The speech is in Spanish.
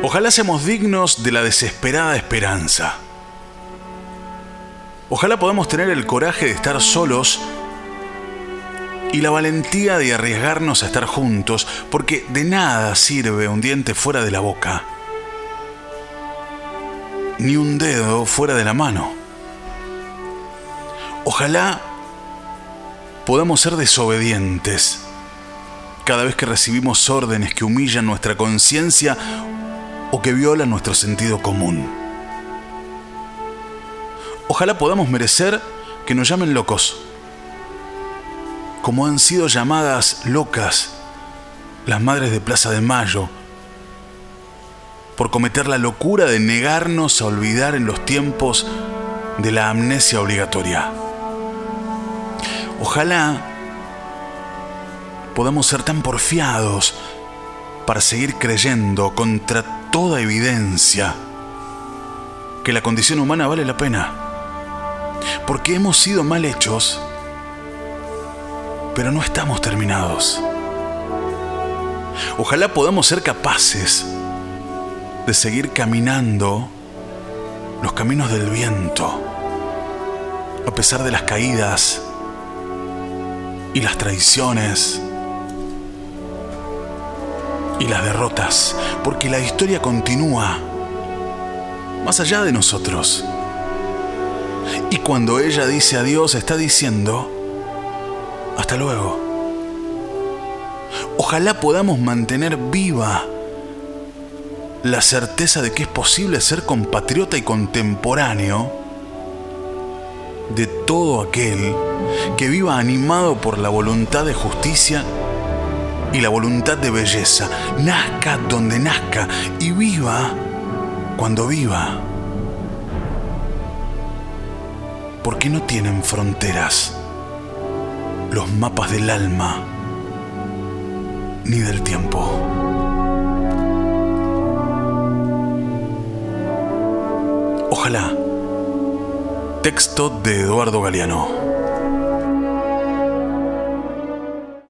Ojalá seamos dignos de la desesperada esperanza. Ojalá podamos tener el coraje de estar solos y la valentía de arriesgarnos a estar juntos, porque de nada sirve un diente fuera de la boca, ni un dedo fuera de la mano. Ojalá podamos ser desobedientes cada vez que recibimos órdenes que humillan nuestra conciencia o que violan nuestro sentido común. Ojalá podamos merecer que nos llamen locos, como han sido llamadas locas las madres de Plaza de Mayo, por cometer la locura de negarnos a olvidar en los tiempos de la amnesia obligatoria. Ojalá podamos ser tan porfiados para seguir creyendo contra toda evidencia que la condición humana vale la pena. Porque hemos sido mal hechos, pero no estamos terminados. Ojalá podamos ser capaces de seguir caminando los caminos del viento, a pesar de las caídas y las traiciones y las derrotas, porque la historia continúa más allá de nosotros. Y cuando ella dice adiós, está diciendo, hasta luego. Ojalá podamos mantener viva la certeza de que es posible ser compatriota y contemporáneo de todo aquel que viva animado por la voluntad de justicia y la voluntad de belleza. Nazca donde nazca y viva cuando viva. Porque no tienen fronteras los mapas del alma ni del tiempo. Ojalá. Texto de Eduardo Galeano.